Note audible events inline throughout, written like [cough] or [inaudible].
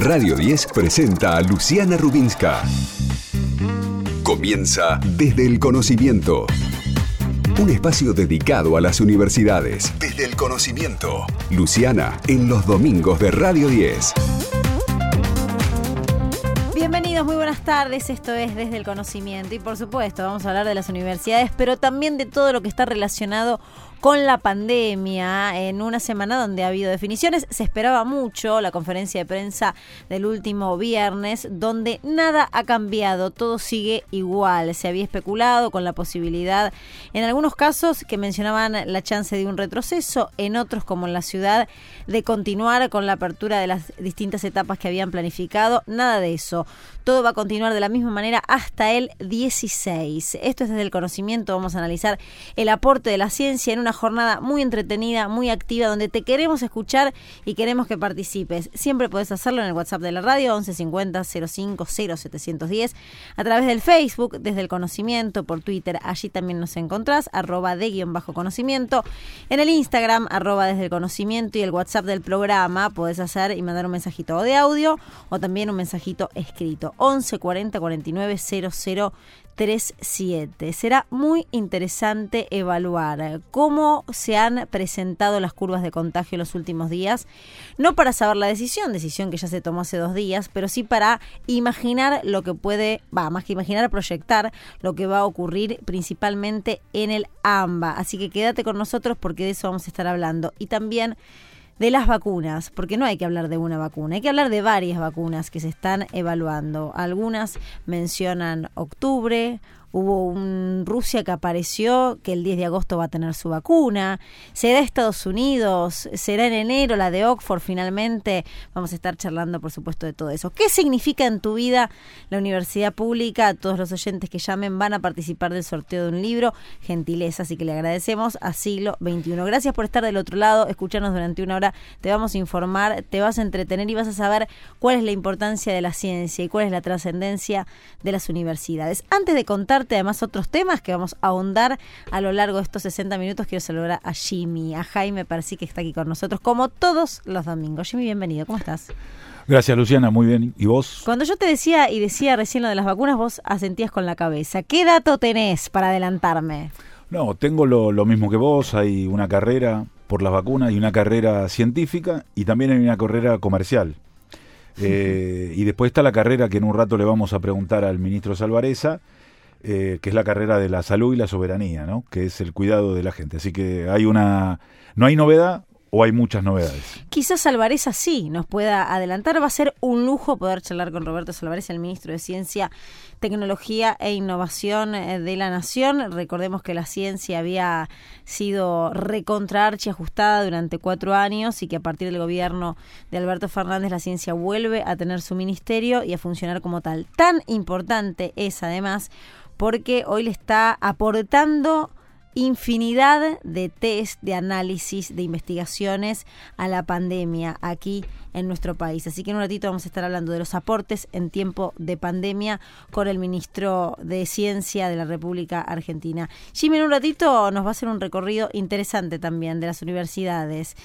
Radio 10 presenta a Luciana Rubinska. Comienza desde el conocimiento. Un espacio dedicado a las universidades. Desde el conocimiento. Luciana en los domingos de Radio 10. Bienvenidos, muy buenas tardes. Esto es Desde el Conocimiento y por supuesto vamos a hablar de las universidades, pero también de todo lo que está relacionado con la pandemia en una semana donde ha habido definiciones. Se esperaba mucho la conferencia de prensa del último viernes, donde nada ha cambiado, todo sigue igual. Se había especulado con la posibilidad, en algunos casos que mencionaban la chance de un retroceso, en otros como en la ciudad, de continuar con la apertura de las distintas etapas que habían planificado. Nada de eso. Todo va a continuar de la misma manera hasta el 16. Esto es desde el conocimiento. Vamos a analizar el aporte de la ciencia en una jornada muy entretenida, muy activa, donde te queremos escuchar y queremos que participes. Siempre puedes hacerlo en el WhatsApp de la radio 1150 05 0710, a través del Facebook, desde el conocimiento, por Twitter, allí también nos encontrás, arroba de guion bajo conocimiento, en el Instagram, arroba desde el conocimiento y el WhatsApp del programa, puedes hacer y mandar un mensajito de audio o también un mensajito escrito. 11 40 49 00 37. Será muy interesante evaluar cómo se han presentado las curvas de contagio en los últimos días, no para saber la decisión, decisión que ya se tomó hace dos días, pero sí para imaginar lo que puede, va, más que imaginar, proyectar lo que va a ocurrir principalmente en el AMBA. Así que quédate con nosotros porque de eso vamos a estar hablando. Y también de las vacunas, porque no hay que hablar de una vacuna, hay que hablar de varias vacunas que se están evaluando. Algunas mencionan octubre, Hubo un Rusia que apareció que el 10 de agosto va a tener su vacuna. Será Estados Unidos, será en enero la de Oxford finalmente. Vamos a estar charlando, por supuesto, de todo eso. ¿Qué significa en tu vida la universidad pública? Todos los oyentes que llamen van a participar del sorteo de un libro. Gentileza, así que le agradecemos a siglo XXI. Gracias por estar del otro lado, escucharnos durante una hora. Te vamos a informar, te vas a entretener y vas a saber cuál es la importancia de la ciencia y cuál es la trascendencia de las universidades. Antes de contar además otros temas que vamos a ahondar a lo largo de estos 60 minutos. Quiero saludar a Jimmy, a Jaime sí que está aquí con nosotros como todos los domingos. Jimmy, bienvenido, ¿cómo estás? Gracias, Luciana, muy bien. ¿Y vos? Cuando yo te decía y decía recién lo de las vacunas, vos asentías con la cabeza. ¿Qué dato tenés para adelantarme? No, tengo lo, lo mismo que vos. Hay una carrera por las vacunas y una carrera científica y también hay una carrera comercial. Eh, y después está la carrera que en un rato le vamos a preguntar al ministro Salvareza, eh, que es la carrera de la salud y la soberanía, ¿no? que es el cuidado de la gente. Así que hay una, no hay novedad, o hay muchas novedades? Quizás Alvarez sí nos pueda adelantar. Va a ser un lujo poder charlar con Roberto Salvarez, el ministro de Ciencia, Tecnología e Innovación eh, de la Nación. Recordemos que la ciencia había sido recontraarchi ajustada durante cuatro años y que a partir del gobierno de Alberto Fernández la ciencia vuelve a tener su ministerio y a funcionar como tal. Tan importante es además porque hoy le está aportando infinidad de test, de análisis, de investigaciones a la pandemia aquí en nuestro país. Así que en un ratito vamos a estar hablando de los aportes en tiempo de pandemia con el ministro de Ciencia de la República Argentina. Jimmy, en un ratito nos va a hacer un recorrido interesante también de las universidades.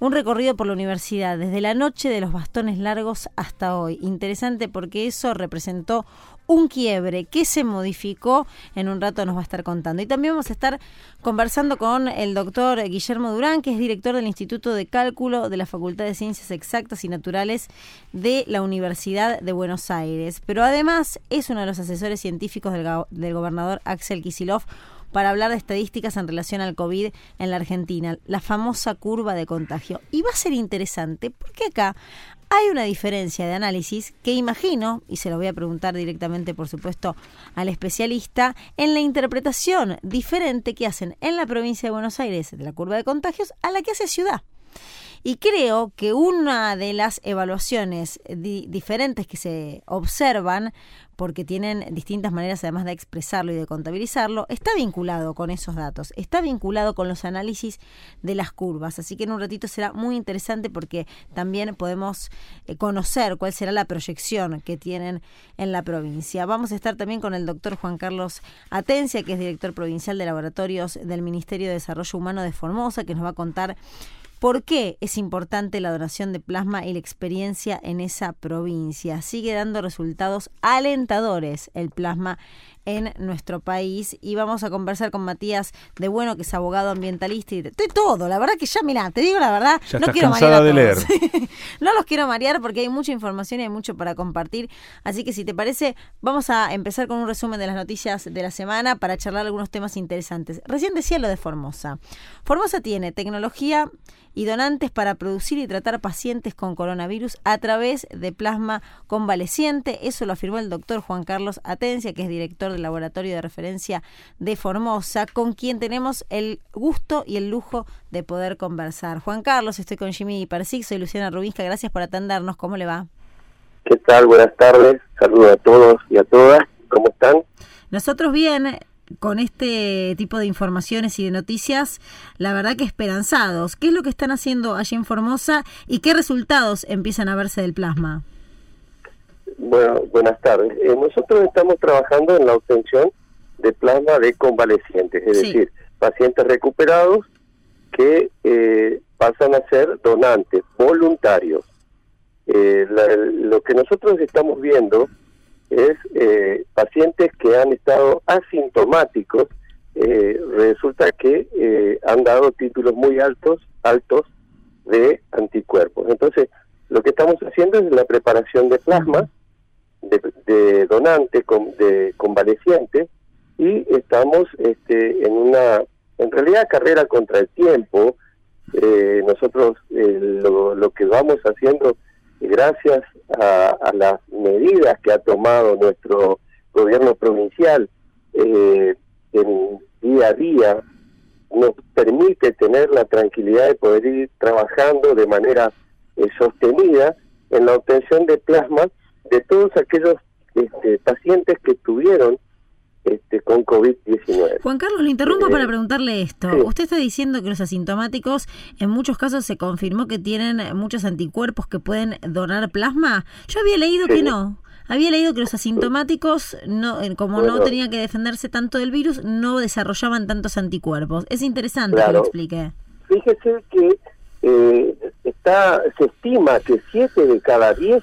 Un recorrido por la universidad desde la noche de los bastones largos hasta hoy. Interesante porque eso representó un quiebre que se modificó, en un rato nos va a estar contando. Y también vamos a estar conversando con el doctor Guillermo Durán, que es director del Instituto de Cálculo de la Facultad de Ciencias Exactas y Naturales de la Universidad de Buenos Aires. Pero además es uno de los asesores científicos del, del gobernador Axel Kisilov para hablar de estadísticas en relación al COVID en la Argentina, la famosa curva de contagio. Y va a ser interesante porque acá hay una diferencia de análisis que imagino, y se lo voy a preguntar directamente, por supuesto, al especialista, en la interpretación diferente que hacen en la provincia de Buenos Aires de la curva de contagios a la que hace ciudad. Y creo que una de las evaluaciones diferentes que se observan, porque tienen distintas maneras además de expresarlo y de contabilizarlo, está vinculado con esos datos, está vinculado con los análisis de las curvas. Así que en un ratito será muy interesante porque también podemos eh, conocer cuál será la proyección que tienen en la provincia. Vamos a estar también con el doctor Juan Carlos Atencia, que es director provincial de laboratorios del Ministerio de Desarrollo Humano de Formosa, que nos va a contar ¿Por qué es importante la donación de plasma y la experiencia en esa provincia? Sigue dando resultados alentadores el plasma en nuestro país y vamos a conversar con Matías de Bueno, que es abogado ambientalista y de, todo, la verdad que ya mira, te digo la verdad, no quiero marear a de leer. [laughs] no los quiero marear porque hay mucha información y hay mucho para compartir, así que si te parece, vamos a empezar con un resumen de las noticias de la semana para charlar algunos temas interesantes. Recién decía lo de Formosa. Formosa tiene tecnología y donantes para producir y tratar pacientes con coronavirus a través de plasma convaleciente. Eso lo afirmó el doctor Juan Carlos Atencia, que es director del laboratorio de referencia de Formosa, con quien tenemos el gusto y el lujo de poder conversar. Juan Carlos, estoy con Jimmy Persic, soy Luciana Rubinska, gracias por atendernos. ¿Cómo le va? ¿Qué tal? Buenas tardes. Saludos a todos y a todas. ¿Cómo están? Nosotros bien, con este tipo de informaciones y de noticias, la verdad que esperanzados. ¿Qué es lo que están haciendo allí en Formosa y qué resultados empiezan a verse del plasma? Bueno, buenas tardes. Eh, nosotros estamos trabajando en la obtención de plasma de convalecientes, es decir, pacientes recuperados que eh, pasan a ser donantes voluntarios. Eh, lo que nosotros estamos viendo es eh, pacientes que han estado asintomáticos, eh, resulta que eh, han dado títulos muy altos, altos de anticuerpos. Entonces, es la preparación de plasma de, de donante con, de convaleciente y estamos este, en una, en realidad, carrera contra el tiempo. nosotros lo, lo que vamos haciendo gracias a, las medidas que ha tomado nuestro gobierno provincial eh, en día a día, nos permite tener la tranquilidad de poder ir trabajando de manera eh, sostenida en la obtención de plasma de todos aquellos este, pacientes que tuvieron este, con COVID-19. Juan Carlos, le interrumpo para eh, preguntarle esto. Usted está diciendo que los asintomáticos en muchos casos se confirmó que tienen muchos anticuerpos que pueden donar plasma. Yo había leído que no. Había leído que los asintomáticos, no, como no tenían que defenderse tanto del virus, no desarrollaban tantos anticuerpos. Es interesante que lo explique. Fíjese que eh, está, se estima que 7 de cada 10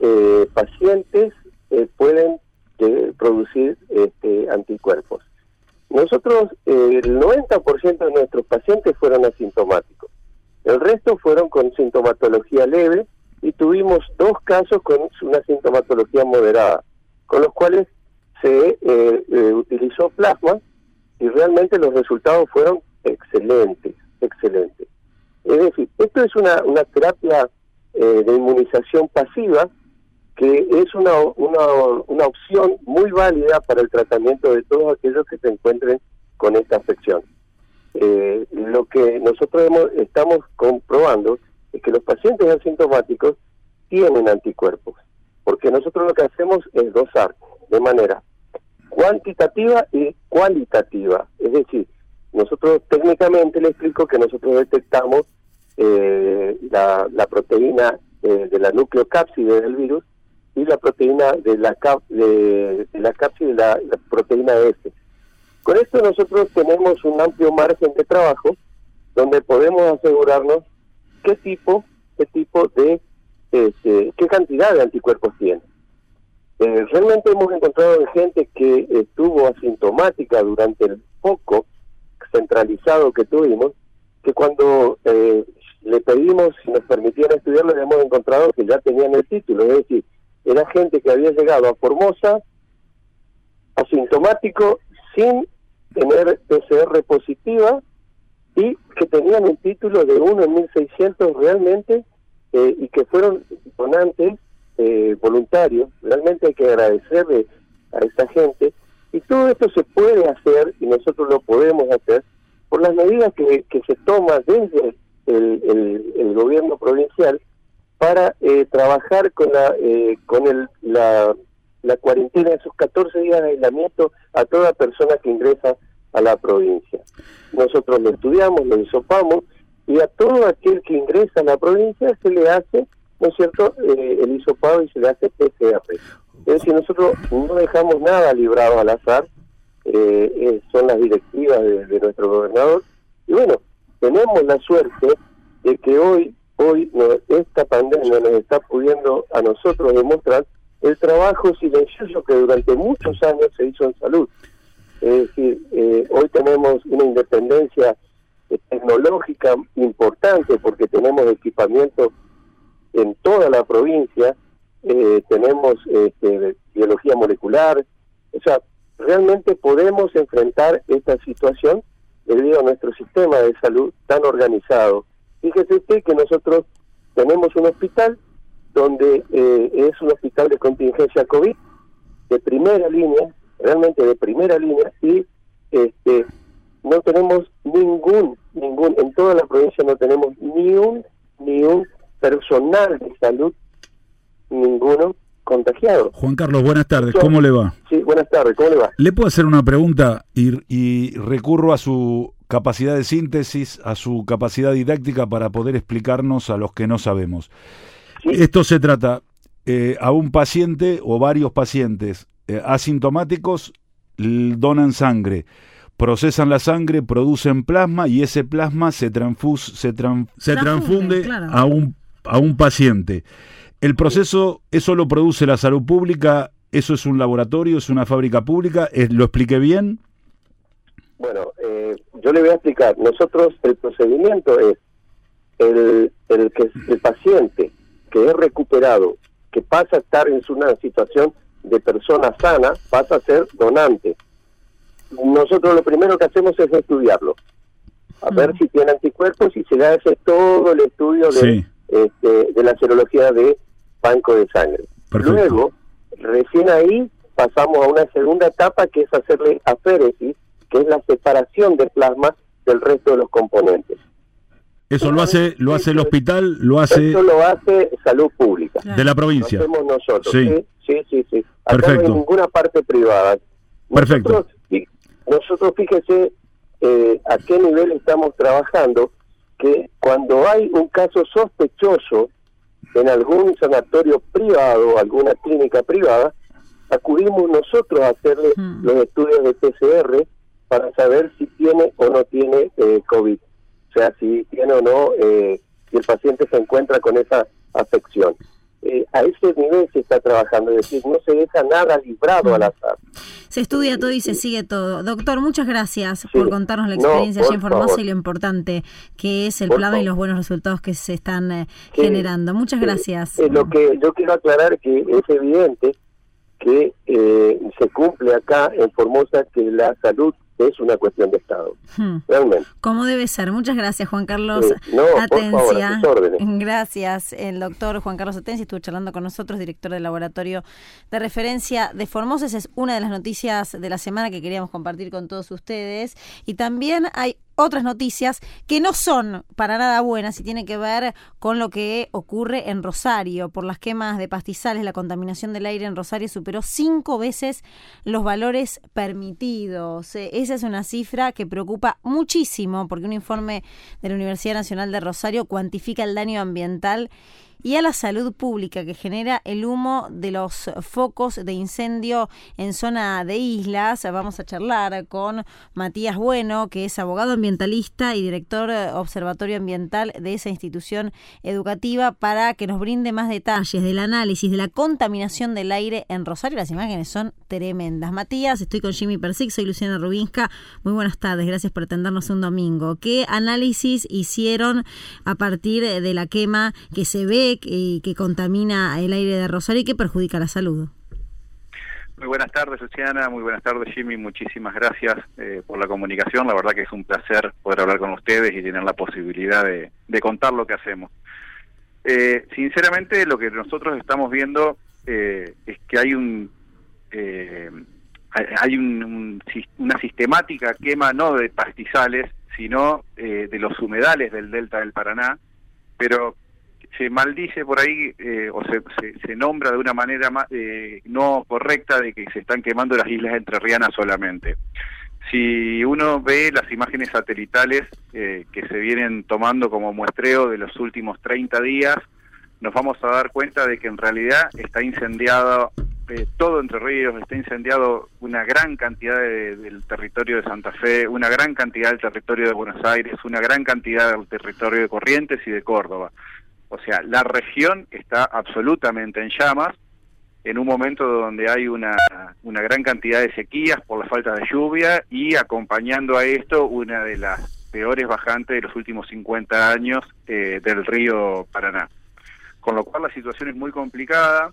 eh, pacientes pueden producir este, anticuerpos. Nosotros, eh, el 90% de nuestros pacientes fueron asintomáticos. El resto fueron con sintomatología leve y tuvimos dos casos con una sintomatología moderada, con los cuales se eh, eh, utilizó plasma y realmente los resultados fueron excelentes, excelentes. Es decir, esto es una, una terapia de inmunización pasiva que es una, una, una opción muy válida para el tratamiento de todos aquellos que se encuentren con esta afección. Eh, lo que nosotros estamos comprobando es que los pacientes asintomáticos tienen anticuerpos, porque nosotros lo que hacemos es dosar de manera cuantitativa y cualitativa. Es decir, nosotros técnicamente le explico que nosotros detectamos eh, la, la, proteína eh, de la nucleocápside del virus y la proteína de la, cap, de, la cápsula, la, proteína S. Con esto nosotros tenemos un amplio margen de trabajo donde podemos asegurarnos qué tipo, qué tipo de, este, qué cantidad de anticuerpos tiene. Eh, realmente hemos encontrado gente que estuvo asintomática durante el foco centralizado que tuvimos, que cuando eh, le pedimos si nos permitían estudiarlo, hemos encontrado que ya tenían el título, es decir, era gente que había llegado a Formosa asintomático sin tener PCR positiva y que tenían un título de 1 en 1600 realmente eh, y que fueron donantes eh, voluntarios. Realmente hay que agradecerle a esta gente. Y todo esto se puede hacer y nosotros lo podemos hacer por las medidas que, se toman desde el, el gobierno provincial para eh, trabajar con la eh, con el, la, la cuarentena, esos 14 días de aislamiento a toda persona que ingresa a la provincia. Nosotros lo estudiamos, lo hisopamos y a todo aquel que ingresa a la provincia se le hace, ¿no cierto?, eh, el hisopado y se le hace PCR. Es decir, nosotros no dejamos nada librado al azar, son las directivas de, nuestro gobernador y bueno, tenemos la suerte de que hoy, hoy esta pandemia nos está pudiendo a nosotros demostrar el trabajo silencioso que durante muchos años se hizo en salud. Es decir, eh, hoy tenemos una independencia eh, tecnológica importante porque tenemos equipamiento en toda la provincia, eh, tenemos este, biología molecular, o sea, realmente podemos enfrentar esta situación debido a nuestro sistema de salud tan organizado. Fíjese usted que nosotros tenemos un hospital donde eh, es un hospital de contingencia COVID de primera línea, realmente de primera línea, y este no tenemos ningún, ningún, en toda la provincia no tenemos ni un, ni un personal de salud, ninguno contagiado. Juan Carlos, buenas tardes, ¿cómo le va? Sí, buenas tardes, ¿cómo le va? Le puedo hacer una pregunta y, y recurro a su capacidad de síntesis, a su capacidad didáctica para poder explicarnos a los que no sabemos. Esto se trata eh, a un paciente o varios pacientes eh, asintomáticos donan sangre, procesan la sangre, producen plasma y ese plasma se, transfus, se, se transfunde a, un, a un paciente. El proceso, eso lo produce la salud pública, eso es un laboratorio, es una fábrica pública, ¿lo expliqué bien? Bueno, eh, yo le voy a explicar. Nosotros, el procedimiento es el, el que el paciente que es recuperado, que pasa a estar en una situación de persona sana, pasa a ser donante. Nosotros lo primero que hacemos es estudiarlo, a ver si tiene anticuerpos y se le hace todo el estudio de, este, de la serología de banco de sangre. Luego, recién ahí pasamos a una segunda etapa que es hacerle aféresis, que es la separación de plasma del resto de los componentes. Eso lo hace lo hace el hospital, lo hace... Eso lo hace salud pública. De la provincia. Lo hacemos nosotros. Sí, sí, sí. sí, Acá no hay ninguna parte privada. Perfecto. Nosotros, fíjese eh, a qué nivel estamos trabajando, que cuando hay un caso sospechoso en algún sanatorio privado, alguna clínica privada, acudimos nosotros a hacerle los estudios de PCR para saber si tiene o no tiene eh, COVID o sea, si tiene o no, eh, si el paciente se encuentra con esa afección. Eh, a ese nivel se está trabajando, es decir, no se deja nada librado al azar. Se estudia todo y se sigue todo. Doctor, muchas gracias por contarnos la experiencia allí en Formosa y lo importante que es el plasma y los buenos resultados que se están eh, generando. Muchas gracias. lo que yo quiero aclarar que es evidente que se cumple acá en Formosa que la salud es una cuestión de Estado. Hmm. Realmente. Como debe ser. Muchas gracias, Juan Carlos Atencia. gracias. El doctor Juan Carlos Atencia estuvo charlando con nosotros, director del laboratorio de referencia de Formosa. Esa es una de las noticias de la semana que queríamos compartir con todos ustedes. Y también hay otras noticias que no son para nada buenas y tienen que ver con lo que ocurre en Rosario. Por las quemas de pastizales, la contaminación del aire en Rosario superó cinco veces los valores permitidos. Eh, esa es una cifra que preocupa muchísimo porque un informe de la Universidad Nacional de Rosario cuantifica el daño ambiental y a la salud pública que genera el humo de los focos de incendio en zona de islas. Vamos a charlar con Matías Bueno, que es abogado ambientalista y director observatorio ambiental de esa institución educativa, para que nos brinde más detalles del análisis de la contaminación del aire en Rosario. Las imágenes son tremendas. Matías, estoy con Jimmy Persic, soy Luciana Rubinska. Muy buenas tardes, gracias por atendernos un domingo. ¿Qué análisis hicieron a partir de la quema que se ve y que contamina el aire de Rosario y que perjudica la salud. Muy buenas tardes, Luciana. Muy buenas tardes, Jimmy. Muchísimas gracias eh, por la comunicación. La verdad que es un placer poder hablar con ustedes y tener la posibilidad de, contar lo que hacemos. Eh, sinceramente, lo que nosotros estamos viendo eh, es que hay un hay una sistemática quema no de pastizales, sino de los humedales del delta del Paraná, pero se maldice por ahí eh, o se, se, nombra de una manera eh, no correcta de que se están quemando las islas entrerrianas solamente. Si uno ve las imágenes satelitales eh, que se vienen tomando como muestreo de los últimos 30 días, nos vamos a dar cuenta de que en realidad está incendiado eh, todo Entre Ríos, está incendiado una gran cantidad del territorio de Santa Fe, una gran cantidad del territorio de Buenos Aires, una gran cantidad del territorio de Corrientes y de Córdoba. O sea, la región está absolutamente en llamas en un momento donde hay una, una gran cantidad de sequías por la falta de lluvia y acompañando a esto una de las peores bajantes de los últimos 50 años eh, del río Paraná. Con lo cual la situación es muy complicada.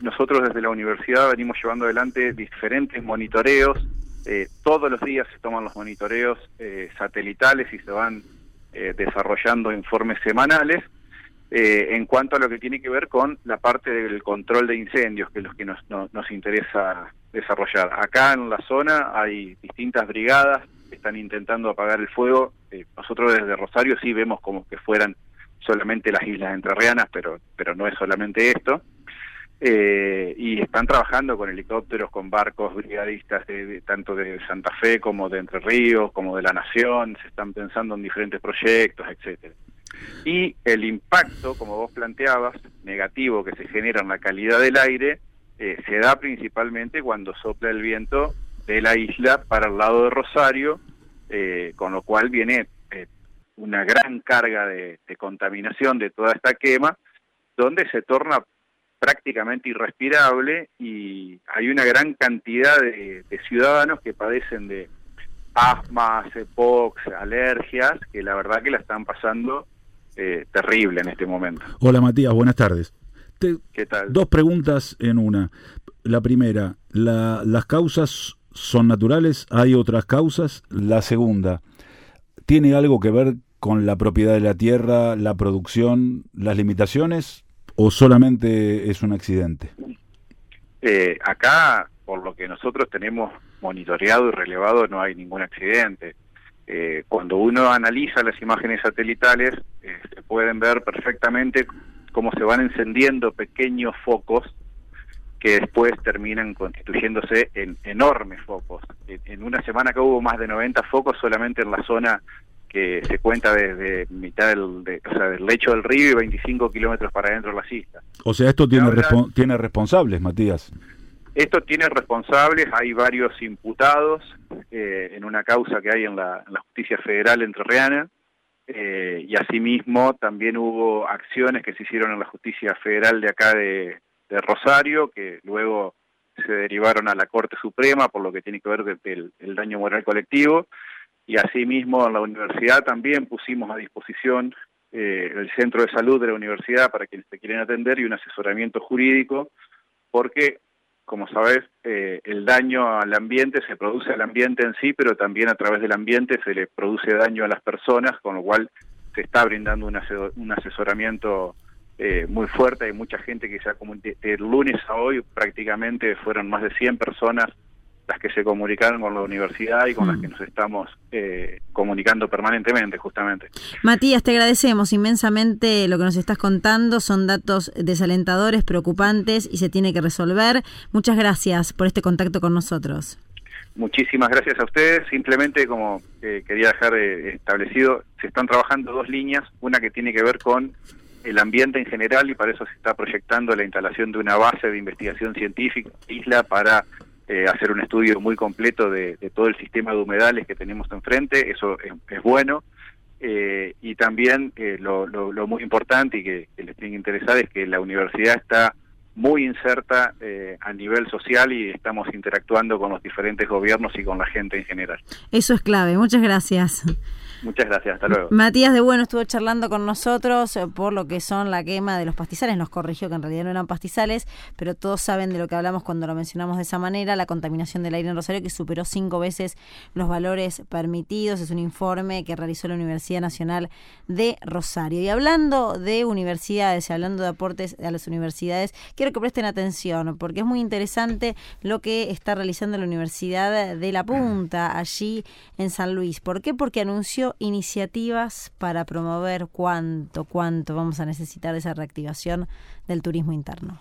Nosotros desde la universidad venimos llevando adelante diferentes monitoreos. Eh, todos los días se toman los monitoreos eh, satelitales y se van desarrollando informes semanales eh, en cuanto a lo que tiene que ver con la parte del control de incendios, que es lo que nos, nos interesa desarrollar. Acá en la zona hay distintas brigadas que están intentando apagar el fuego. Eh, nosotros desde Rosario sí vemos como que fueran solamente las islas entrerrianas, pero, pero no es solamente esto. Eh, y están trabajando con helicópteros, con barcos brigadistas de, tanto de Santa Fe como de Entre Ríos, como de la Nación, se están pensando en diferentes proyectos, etcétera y el impacto, como vos planteabas, negativo que se genera en la calidad del aire, eh, se da principalmente cuando sopla el viento de la isla para el lado de Rosario, eh, con lo cual viene eh, una gran carga de, contaminación de toda esta quema, donde se torna prácticamente irrespirable y hay una gran cantidad de, ciudadanos que padecen de asmas, EPOX, alergias, que la verdad que la están pasando eh, terrible en este momento. Hola Matías, buenas tardes. ¿Qué tal? Dos preguntas en una. La primera, ¿las causas son naturales? ¿Hay otras causas? La segunda, ¿tiene algo que ver con la propiedad de la tierra, la producción, las limitaciones o solamente es un accidente? Eh, acá, por lo que nosotros tenemos monitoreado y relevado, no hay ningún accidente. Eh, cuando uno analiza las imágenes satelitales, eh, se pueden ver perfectamente cómo se van encendiendo pequeños focos que después terminan constituyéndose en enormes focos. En, una semana que hubo más de 90 focos solamente en la zona que se cuenta desde mitad del, o sea, del lecho del río y 25 kilómetros para adentro de la isla. O sea, esto tiene, tiene responsables, Matías. Esto tiene responsables, hay varios imputados eh, en una causa que hay en la, justicia federal entrerriana eh, y asimismo también hubo acciones que se hicieron en la justicia federal de acá de, Rosario que luego se derivaron a la Corte Suprema por lo que tiene que ver con el, daño moral colectivo. Y asimismo en la universidad también pusimos a disposición eh, el centro de salud de la universidad para quienes se quieren atender y un asesoramiento jurídico porque como sabes, eh, el daño al ambiente se produce al ambiente en sí, pero también a través del ambiente se le produce daño a las personas, con lo cual se está brindando un, asesoramiento eh, muy fuerte. Hay mucha gente que se ha comunicado. El lunes a hoy prácticamente fueron más de 100 personas las que se comunicaron con la universidad y con las mm. que nos estamos eh, comunicando permanentemente, justamente. Matías, te agradecemos inmensamente lo que nos estás contando. Son datos desalentadores, preocupantes y se tiene que resolver. Muchas gracias por este contacto con nosotros. Muchísimas gracias a ustedes. Simplemente, como eh, quería dejar eh, establecido, se están trabajando dos líneas. Una que tiene que ver con el ambiente en general y para eso se está proyectando la instalación de una base de investigación científica, isla, para eh, hacer un estudio muy completo de, todo el sistema de humedales que tenemos enfrente, eso es, bueno. Eh, y también eh, lo, muy importante y que, les tiene que interesar es que la universidad está muy inserta a nivel social y estamos interactuando con los diferentes gobiernos y con la gente en general. Eso es clave. Muchas gracias. Muchas gracias, hasta luego. Matías de Bueno estuvo charlando con nosotros eh, por lo que son la quema de los pastizales. Nos corrigió que en realidad no eran pastizales, pero todos saben de lo que hablamos cuando lo mencionamos de esa manera, la contaminación del aire en Rosario que superó cinco veces los valores permitidos. Es un informe que realizó la Universidad Nacional de Rosario. Y hablando de universidades y hablando de aportes a las universidades, quiero que presten atención porque es muy interesante lo que está realizando la Universidad de La Punta allí en San Luis. ¿Por qué? Porque anunció iniciativas para promover cuánto, cuánto vamos a necesitar esa reactivación del turismo interno.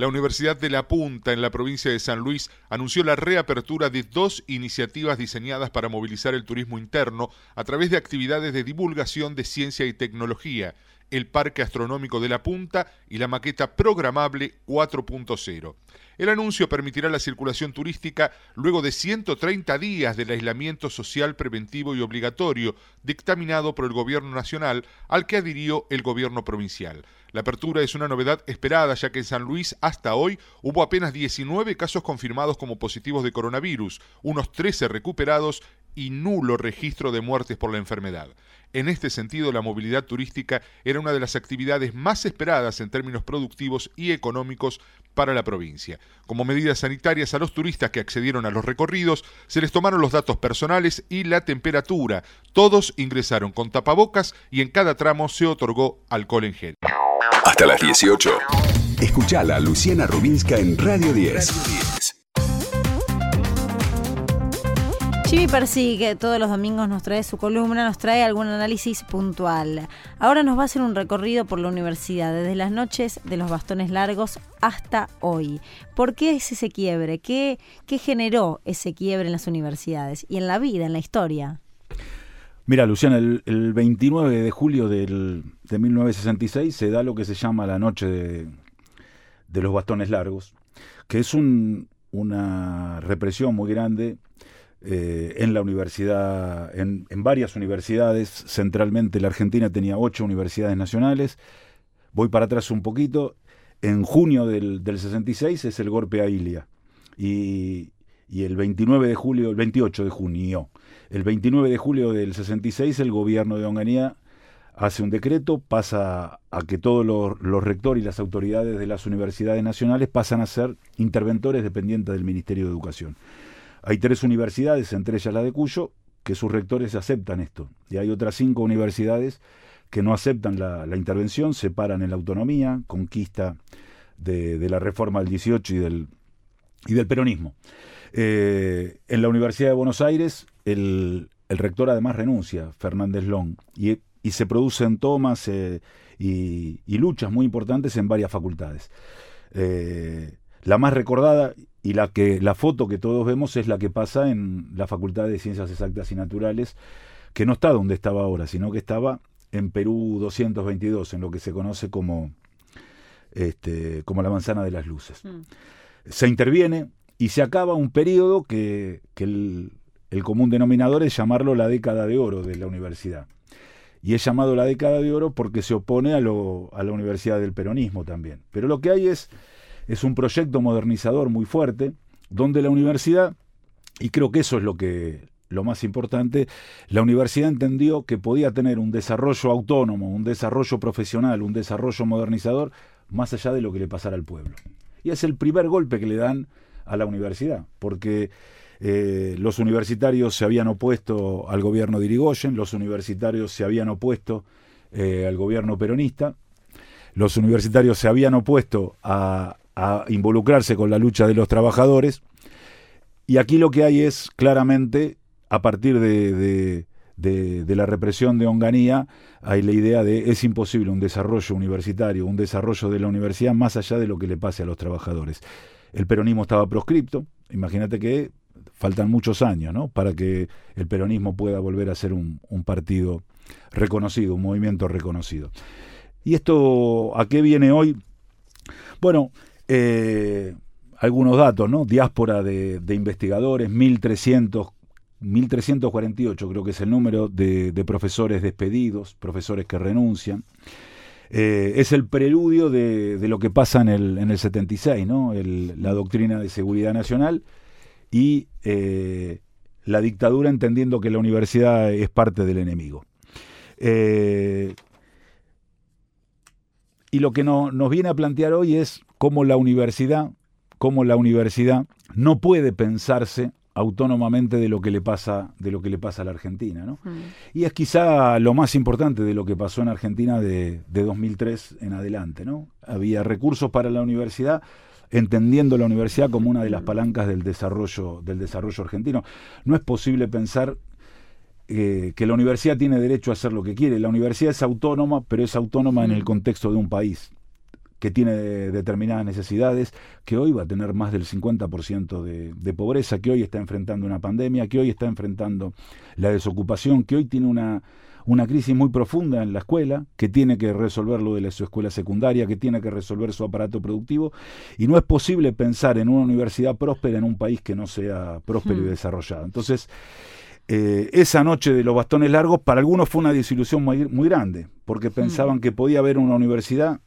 La Universidad de La Punta, en la provincia de San Luis, anunció la reapertura de dos iniciativas diseñadas para movilizar el turismo interno a través de actividades de divulgación de ciencia y tecnología, el Parque Astronómico de La Punta y la maqueta programable 4.0. El anuncio permitirá la circulación turística luego de 130 días del aislamiento social preventivo y obligatorio dictaminado por el Gobierno Nacional al que adhirió el Gobierno Provincial. La apertura es una novedad esperada ya que en San Luis hasta hoy hubo apenas 19 casos confirmados como positivos de coronavirus, unos 13 recuperados y nulo registro de muertes por la enfermedad. En este sentido, la movilidad turística era una de las actividades más esperadas en términos productivos y económicos para la provincia. Como medidas sanitarias a los turistas que accedieron a los recorridos, se les tomaron los datos personales y la temperatura. Todos ingresaron con tapabocas y en cada tramo se otorgó alcohol en gel. Hasta las 18. Escuchala Luciana Rubinska en Radio 10. Jimmy Percy, que todos los domingos nos trae su columna, nos trae algún análisis puntual. Ahora nos va a hacer un recorrido por la universidad, desde las noches de los bastones largos hasta hoy. ¿Por qué es ese quiebre? ¿Qué, qué generó ese quiebre en las universidades y en la vida, en la historia? Mira, Luciana, el, 29 de julio del, de 1966 se da lo que se llama la noche de, de los bastones largos, que es un, una represión muy grande eh, en la universidad, en, varias universidades, centralmente la Argentina tenía ocho universidades nacionales. Voy para atrás un poquito. En junio del, 66 es el golpe a Ilia. Y, el 29 de julio, el 28 de junio, el 29 de julio del 66 el gobierno de Onganía hace un decreto, pasa a que todos los, los, rectores y las autoridades de las universidades nacionales pasan a ser interventores dependientes del Ministerio de Educación. Hay tres universidades, entre ellas la de Cuyo, que sus rectores aceptan esto. Y hay otras cinco universidades que no aceptan la, intervención, se paran en la autonomía, conquista de, la reforma del 18 y del, y del peronismo. Eh, en la Universidad de Buenos Aires, el, rector además renuncia, Fernández Long, y, se producen tomas eh, y, luchas muy importantes en varias facultades. Eh, la más recordada y la que la foto que todos vemos es la que pasa en la Facultad de Ciencias Exactas y Naturales, que no está donde estaba ahora, sino que estaba en Perú 222, en lo que se conoce como este, como la manzana de las luces. Mm. Se interviene y se acaba un periodo que, el, el, común denominador es llamarlo la década de oro de la universidad. Y es llamado la década de oro porque se opone a, lo, a la Universidad del Peronismo también. Pero lo que hay es es un proyecto modernizador muy fuerte, donde la universidad, y creo que eso es lo que lo más importante, la universidad entendió que podía tener un desarrollo autónomo, un desarrollo profesional, un desarrollo modernizador, más allá de lo que le pasara al pueblo. Y es el primer golpe que le dan a la universidad, porque eh, los universitarios se habían opuesto al gobierno de Irigoyen, los universitarios se habían opuesto eh, al gobierno peronista, los universitarios se habían opuesto a, involucrarse con la lucha de los trabajadores. Y aquí lo que hay es claramente, a partir de, de, la represión de Onganía, hay la idea de es imposible un desarrollo universitario, un desarrollo de la universidad más allá de lo que le pase a los trabajadores. El peronismo estaba proscripto, imagínate que faltan muchos años ¿no? para que el peronismo pueda volver a ser un, partido reconocido, un movimiento reconocido. ¿Y esto a qué viene hoy? Bueno, eh, algunos datos, ¿no? Diáspora de, investigadores, 1300, 1348 creo que es el número de, profesores despedidos, profesores que renuncian. Eh, es el preludio de, lo que pasa en el, en el 76, ¿no? la doctrina de seguridad nacional y eh, la dictadura entendiendo que la universidad es parte del enemigo. y lo que no, nos viene a plantear hoy es cómo la universidad, cómo la universidad no puede pensarse autónomamente de lo que le pasa de lo que le pasa a la Argentina ¿no? Mm. y es quizá lo más importante de lo que pasó en Argentina de, 2003 en adelante no había recursos para la universidad entendiendo la universidad como una de las palancas del desarrollo del desarrollo argentino no es posible pensar eh, que la universidad tiene derecho a hacer lo que quiere la universidad es autónoma pero es autónoma en el mm. contexto de un país que tiene determinadas necesidades, que hoy va a tener más del 50% de, de pobreza, que hoy está enfrentando una pandemia, que hoy está enfrentando la desocupación, que hoy tiene una una crisis muy profunda en la escuela, que tiene que resolver lo de su escuela secundaria, que tiene que resolver su aparato productivo, y no es posible pensar en una universidad próspera en un país que no sea próspero y desarrollado. Entonces, eh, esa noche de los bastones largos para algunos fue una desilusión muy, muy grande, porque pensaban que podía haber una universidad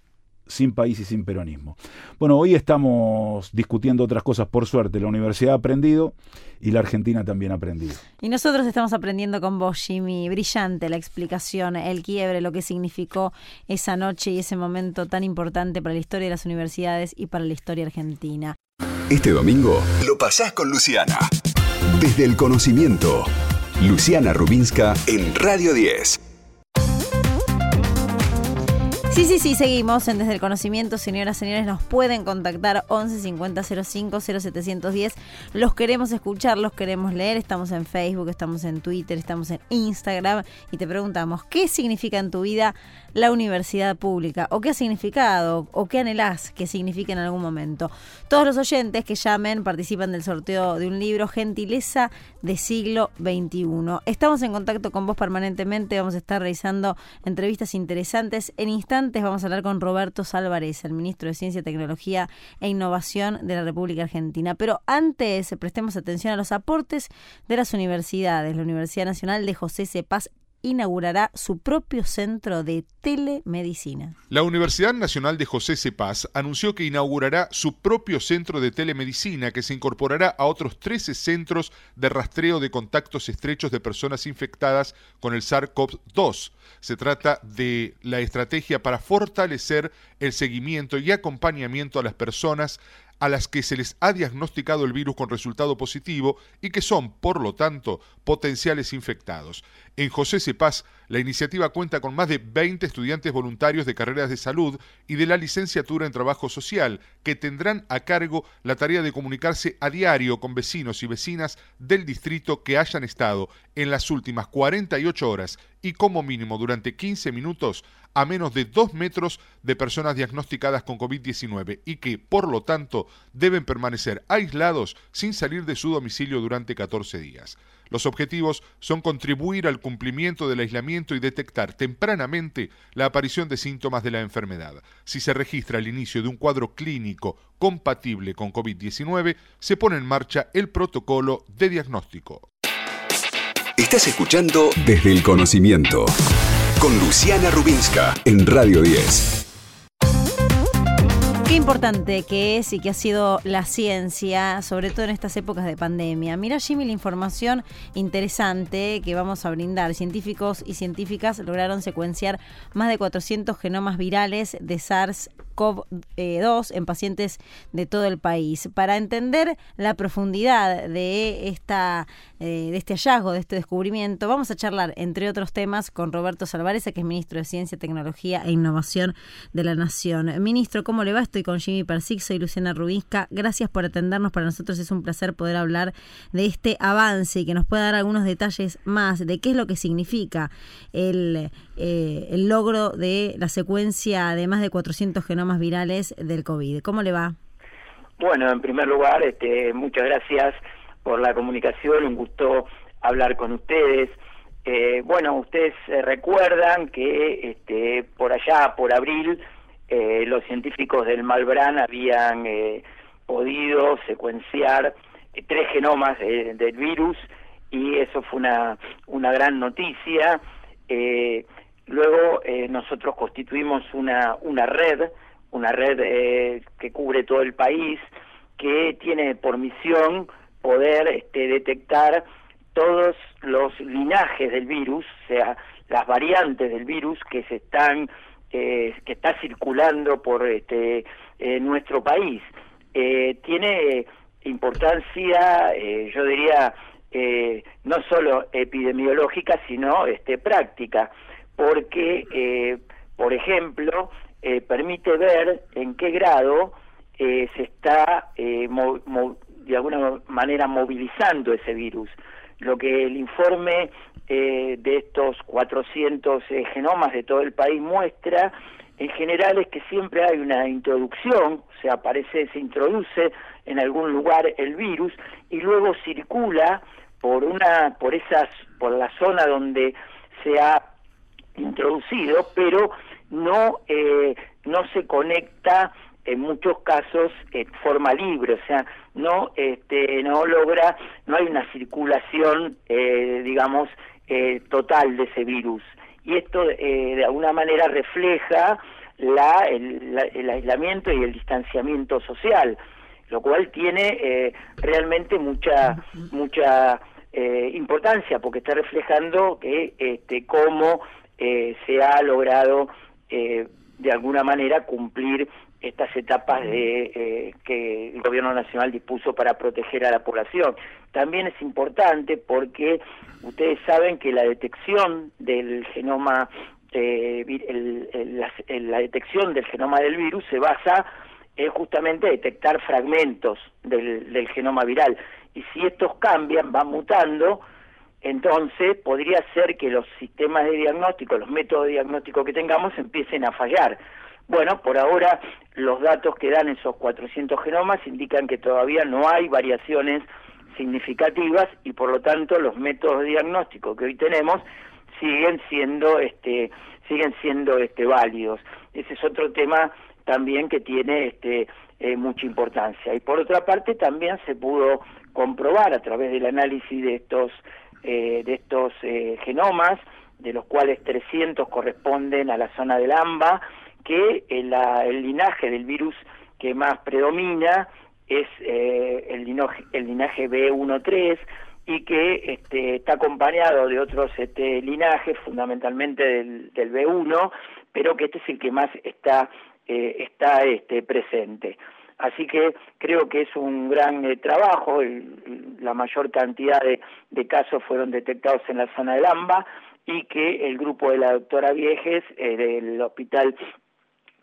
sin país y sin peronismo. Bueno, hoy estamos discutiendo otras cosas, por suerte. La universidad ha aprendido y la Argentina también ha aprendido. Y nosotros estamos aprendiendo con vos, Jimmy. Brillante la explicación, el quiebre, lo que significó esa noche y ese momento tan importante para la historia de las universidades y para la historia argentina. Este domingo lo pasás con Luciana. Desde el conocimiento. Luciana Rubinska en Radio 10. Sí, sí, sí, seguimos en Desde el Conocimiento. Señoras, señores, nos pueden contactar 11 50 05 0710. Los queremos escuchar, los queremos leer. Estamos en Facebook, estamos en Twitter, estamos en Instagram y te preguntamos, ¿qué significa en tu vida la universidad pública? ¿O qué ha significado? ¿O qué anhelás que signifique en algún momento? Todos los oyentes que llamen participan del sorteo de un libro, Gentileza de siglo XXI. Estamos en contacto con vos permanentemente. Vamos a estar realizando entrevistas interesantes en instantes vamos a hablar con Roberto Álvarez, el ministro de Ciencia, Tecnología e Innovación de la República Argentina. Pero antes prestemos atención a los aportes de las universidades. La Universidad Nacional de José Cepaz inaugurará su propio centro de telemedicina. La Universidad Nacional de José Cepaz anunció que inaugurará su propio centro de telemedicina que se incorporará a otros 13 centros de rastreo de contactos estrechos de personas infectadas con el SARS-CoV-2. Se trata de la estrategia para fortalecer el seguimiento y acompañamiento a las personas a las que se les ha diagnosticado el virus con resultado positivo y que son, por lo tanto, potenciales infectados. En José Cepaz, la iniciativa cuenta con más de 20 estudiantes voluntarios de carreras de salud y de la licenciatura en trabajo social, que tendrán a cargo la tarea de comunicarse a diario con vecinos y vecinas del distrito que hayan estado en las últimas 48 horas y como mínimo durante 15 minutos a menos de 2 metros de personas diagnosticadas con COVID-19 y que, por lo tanto, deben permanecer aislados sin salir de su domicilio durante 14 días. Los objetivos son contribuir al cumplimiento del aislamiento y detectar tempranamente la aparición de síntomas de la enfermedad. Si se registra el inicio de un cuadro clínico compatible con COVID-19, se pone en marcha el protocolo de diagnóstico. Estás escuchando desde el conocimiento con Luciana Rubinska en Radio 10. Qué importante que es y que ha sido la ciencia, sobre todo en estas épocas de pandemia. Mira, Jimmy, la información interesante que vamos a brindar. Científicos y científicas lograron secuenciar más de 400 genomas virales de SARS COV-2 en pacientes de todo el país. Para entender la profundidad de, esta, eh, de este hallazgo, de este descubrimiento, vamos a charlar, entre otros temas, con Roberto Salvarez, que es ministro de Ciencia, Tecnología e Innovación de la Nación. Ministro, ¿cómo le va? Estoy con Jimmy Persix, soy Luciana Rubinska. Gracias por atendernos. Para nosotros es un placer poder hablar de este avance y que nos pueda dar algunos detalles más de qué es lo que significa el, eh, el logro de la secuencia de más de 400 genomas más virales del COVID. ¿Cómo le va? Bueno, en primer lugar, este, muchas gracias por la comunicación, un gusto hablar con ustedes. Eh, bueno, ustedes recuerdan que este, por allá, por abril, eh, los científicos del Malbrán habían eh, podido secuenciar tres genomas del virus y eso fue una, una gran noticia. luego nosotros constituimos una, una red una red eh, que cubre todo el país, que tiene por misión poder este, detectar todos los linajes del virus, o sea, las variantes del virus que se están eh, que está circulando por este nuestro país. Eh, tiene importancia, yo diría, no solo epidemiológica, sino este, práctica, porque, por ejemplo, eh, permite ver en qué grado eh, se está eh, de alguna manera movilizando ese virus. Lo que el informe de estos 400 genomas de todo el país muestra en general es que siempre hay una introducción, o sea, aparece, se introduce en algún lugar el virus y luego circula por una, por esas, por la zona donde se ha introducido, pero no, eh, no se conecta en muchos casos en forma libre, o sea, no, este, no logra, no hay una circulación, eh, digamos, eh, total de ese virus. Y esto eh, de alguna manera refleja la, el, el, aislamiento y el distanciamiento social, lo cual tiene eh, realmente mucha, mucha eh, importancia, porque está reflejando que este, cómo eh, se ha logrado eh, de alguna manera cumplir estas etapas de, eh, que el gobierno nacional dispuso para proteger a la población. También es importante porque ustedes saben que la detección del genoma, eh, el, la, la, detección del genoma del virus se basa en justamente detectar fragmentos del, del genoma viral. Y si estos cambian, van mutando, entonces podría ser que los sistemas de diagnóstico, los métodos de diagnóstico que tengamos empiecen a fallar. Bueno, por ahora los datos que dan esos 400 genomas indican que todavía no hay variaciones significativas y por lo tanto los métodos de diagnóstico que hoy tenemos siguen siendo este siguen siendo este válidos. Ese es otro tema también que tiene este eh, mucha importancia. Y por otra parte también se pudo comprobar a través del análisis de estos eh, de estos eh, genomas, de los cuales 300 corresponden a la zona del AMBA, que el, el linaje del virus que más predomina es eh, el, linaje, el linaje B13 y que este, está acompañado de otros este, linajes, fundamentalmente del, del, B1, pero que este es el que más está, eh, está este, presente. Así que creo que es un gran eh, trabajo, el, la mayor cantidad de, de, casos fueron detectados en la zona del AMBA y que el grupo de la doctora Viejes eh, del Hospital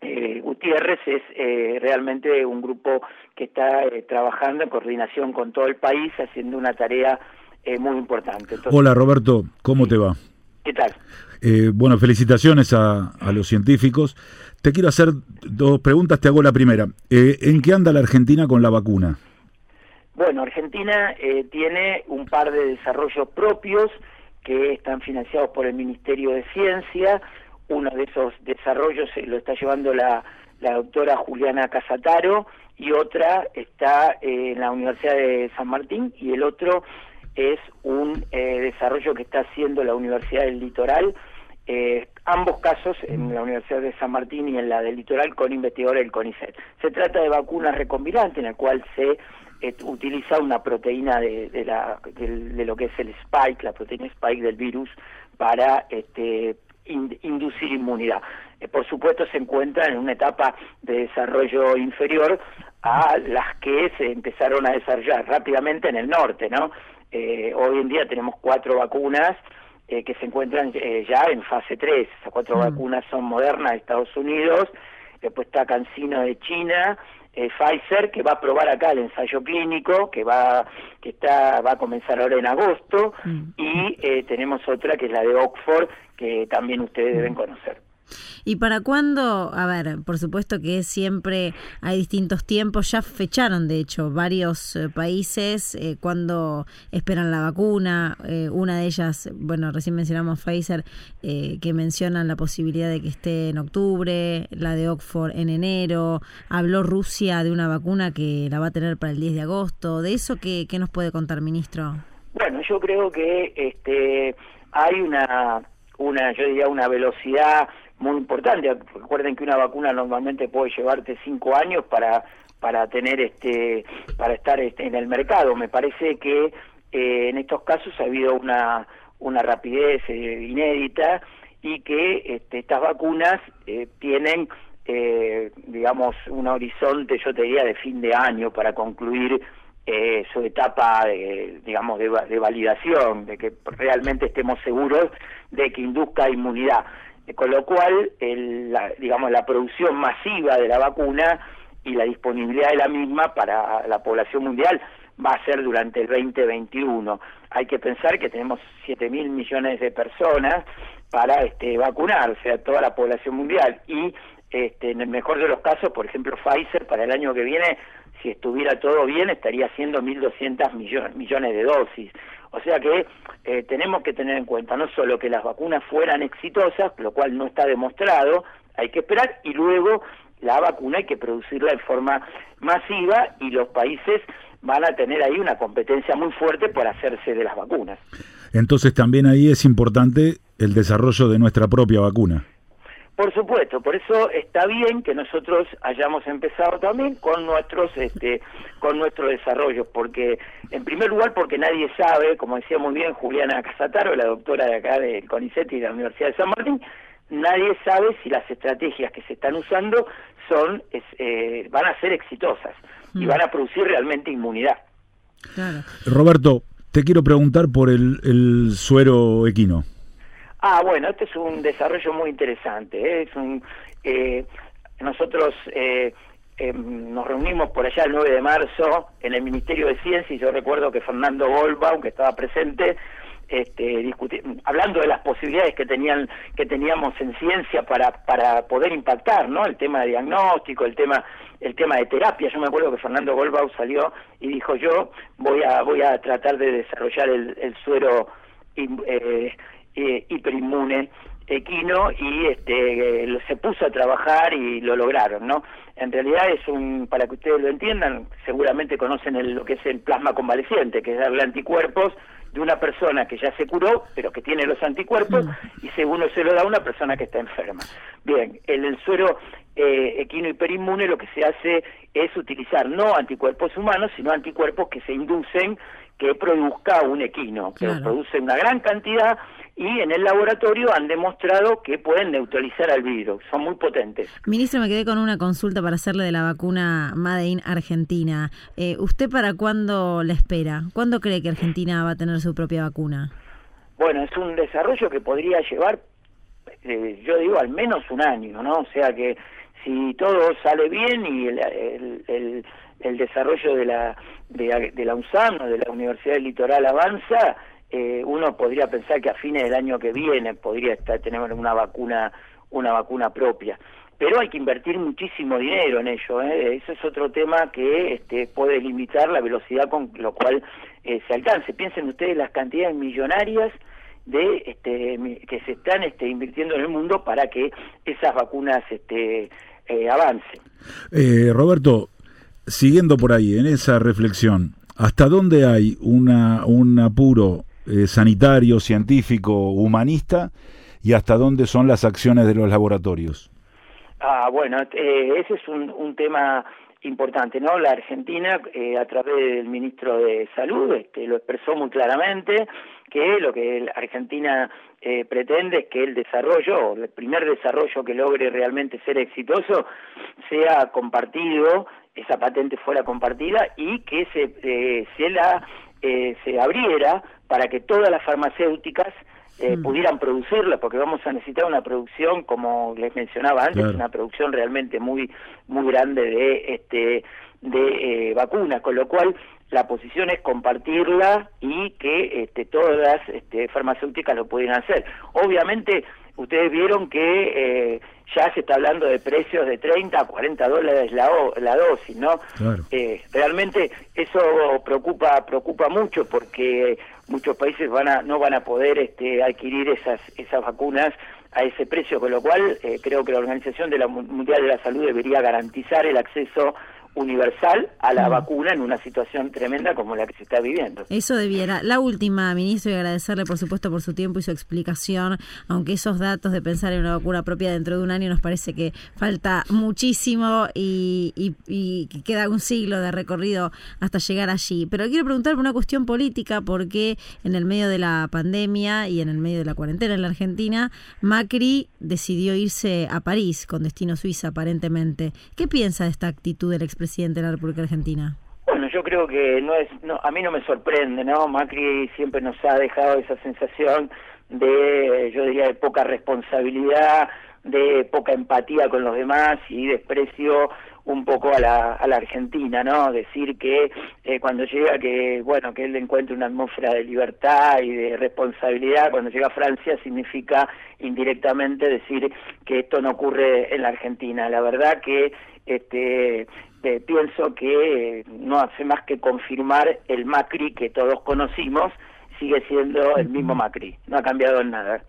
eh, Gutiérrez es eh, realmente un grupo que está eh, trabajando en coordinación con todo el país, haciendo una tarea eh, muy importante. Entonces, Hola Roberto, ¿cómo sí. te va? ¿Qué tal? Eh, bueno, felicitaciones a, a, los científicos. Te quiero hacer dos preguntas, te hago la primera. Eh, ¿En qué anda la Argentina con la vacuna? Bueno, Argentina tiene un par de desarrollos propios que están financiados por el Ministerio de Ciencia, uno de esos desarrollos lo está llevando la, la doctora Juliana Casataro y otra está eh, en la Universidad de San Martín y el otro es un eh, desarrollo que está haciendo la Universidad del Litoral, eh, ambos casos en la Universidad de San Martín y en la del Litoral con investigadores del CONICET. Se trata de vacunas recombinantes en el cual se eh, utiliza una proteína de, la, de, lo que es el spike, la proteína spike del virus, para este, inducir inmunidad. Eh, por supuesto se encuentra en una etapa de desarrollo inferior a las que se empezaron a desarrollar rápidamente en el norte, ¿no? Eh, hoy en día tenemos cuatro vacunas eh, que se encuentran eh, ya en fase 3. Esas cuatro mm. vacunas son modernas de Estados Unidos, después está Cancino de China, eh, Pfizer que va a probar acá el ensayo clínico que va que está va a comenzar ahora en agosto mm. y eh, tenemos otra que es la de Oxford que también ustedes deben conocer. ¿Y para cuándo? A ver, por supuesto que siempre hay distintos tiempos, ya fecharon de hecho varios eh, países eh, cuando esperan la vacuna, eh, una de ellas, bueno, recién mencionamos Pfizer, que mencionan la posibilidad de que esté en octubre, la de Oxford en enero, habló Rusia de una vacuna que la va a tener para el 10 de agosto, ¿de eso qué, qué nos puede contar, ministro? Bueno, yo creo que este hay una una yo diría una velocidad muy importante. Recuerden que una vacuna normalmente puede llevarte cinco años para para tener este para estar este, en el mercado. Me parece que eh, en estos casos ha habido una una rapidez eh, inédita y que este, estas vacunas eh, tienen eh, digamos un horizonte yo te diría de fin de año para concluir eh, su etapa de, digamos de, validación de que realmente estemos seguros de que induzca inmunidad con lo cual el, la, digamos la producción masiva de la vacuna y la disponibilidad de la misma para la población mundial va a ser durante el 2021 hay que pensar que tenemos 7 mil millones de personas para este vacunar o sea toda la población mundial y este, en el mejor de los casos, por ejemplo, Pfizer para el año que viene, si estuviera todo bien, estaría haciendo 1.200 millones, millones de dosis. O sea que eh, tenemos que tener en cuenta no solo que las vacunas fueran exitosas, lo cual no está demostrado, hay que esperar, y luego la vacuna hay que producirla de forma masiva y los países van a tener ahí una competencia muy fuerte por hacerse de las vacunas. Entonces también ahí es importante el desarrollo de nuestra propia vacuna. Por supuesto, por eso está bien que nosotros hayamos empezado también con nuestros este con nuestro desarrollo, porque en primer lugar porque nadie sabe, como decía muy bien Juliana Casataro, la doctora de acá del CONICET y de la Universidad de San Martín, nadie sabe si las estrategias que se están usando son eh, van a ser exitosas y mm. van a producir realmente inmunidad. Roberto, te quiero preguntar por el, el suero equino. Ah, bueno, este es un desarrollo muy interesante. ¿eh? Es un, eh, nosotros eh, em, nos reunimos por allá el 9 de marzo en el Ministerio de Ciencia y yo recuerdo que Fernando Golba, aunque estaba presente, este, hablando de las posibilidades que tenían que teníamos en ciencia para, para poder impactar, ¿no? El tema de diagnóstico, el tema el tema de terapia. Yo me acuerdo que Fernando Golbau salió y dijo yo voy a voy a tratar de desarrollar el, el suero eh, eh, hiperinmune equino y este se puso a trabajar y lo lograron, ¿no? En realidad es un, para que ustedes lo entiendan, seguramente conocen lo que es el plasma convaleciente, que es darle anticuerpos de una persona que ya se curó, pero que tiene los anticuerpos, y según se lo da a una persona que está enferma. Bien, en el suero eh, equino hiperinmune lo que se hace es utilizar no anticuerpos humanos, sino anticuerpos que se inducen que produzca un equino, que produce una gran cantidad y en el laboratorio han demostrado que pueden neutralizar al virus, son muy potentes. Ministro, me quedé con una consulta para hacerle de la vacuna Made in Argentina. Eh, ¿Usted para cuándo la espera? ¿Cuándo cree que Argentina va a tener su propia vacuna? Bueno, es un desarrollo que podría llevar, eh, yo digo, al menos un año, ¿no? O sea que si todo sale bien y el, el, desarrollo de la, de, de la UNSAM o de la Universidad del Litoral avanza, eh, uno podría pensar que a fines del año que viene podría estar, tener una vacuna, una vacuna propia. Pero hay que invertir muchísimo dinero en ello. ¿eh? Es otro tema que este, puede limitar la velocidad con lo cual eh, se alcance. Piensen ustedes las cantidades millonarias de este, que se están este, invirtiendo en el mundo para que esas vacunas este, eh, avancen. Roberto, siguiendo por ahí en esa reflexión, ¿hasta dónde hay una, un apuro eh, sanitario, científico, humanista y hasta dónde son las acciones de los laboratorios? Ah, bueno, eh, ese es un, un, tema importante, ¿no? La Argentina, eh, a través del ministro de Salud, este, lo expresó muy claramente, que lo que Argentina eh, pretende es que el desarrollo, el primer desarrollo que logre realmente ser exitoso, sea compartido, esa patente fuera compartida y que se, eh, se la eh, se abriera para que todas las farmacéuticas eh, mm. pudieran producirla, porque vamos a necesitar una producción, como les mencionaba antes, una producción realmente muy muy grande de este de eh, vacunas, con lo cual la posición es compartirla y que este, todas las este, farmacéuticas lo pueden hacer. Obviamente, ustedes vieron que eh, ya se está hablando de precios de 30 a 40 dólares la, la dosis, ¿no? Eh, realmente eso preocupa preocupa mucho porque muchos países van a, no van a poder este, adquirir esas esas vacunas a ese precio, con lo cual eh, creo que la Organización de la Mundial de la Salud debería garantizar el acceso universal a la vacuna en una situación tremenda como la que se está viviendo. Eso debiera. La última, ministro, y agradecerle por supuesto por su tiempo y su explicación, aunque esos datos de pensar en una vacuna propia dentro de un año nos parece que falta muchísimo y, y, queda un siglo de recorrido hasta llegar allí. Pero quiero preguntar por una cuestión política, porque en el medio de la pandemia y en el medio de la cuarentena en la Argentina, Macri decidió irse a París con destino Suiza aparentemente. ¿Qué piensa de esta actitud del presidente de la República Argentina? Bueno, yo creo que no es, no, a mí no me sorprende, ¿no? Macri siempre nos ha dejado esa sensación de, yo diría, de poca responsabilidad, de poca empatía con los demás y desprecio un poco a la, a la Argentina, ¿no? Decir que eh, cuando llega que, bueno, que él encuentre una atmósfera de libertad y de responsabilidad, cuando llega a Francia significa indirectamente decir que esto no ocurre en la Argentina. La verdad que este eh, pienso que no hace más que confirmar el Macri que todos conocimos, sigue siendo el mismo Macri, no ha cambiado en nada.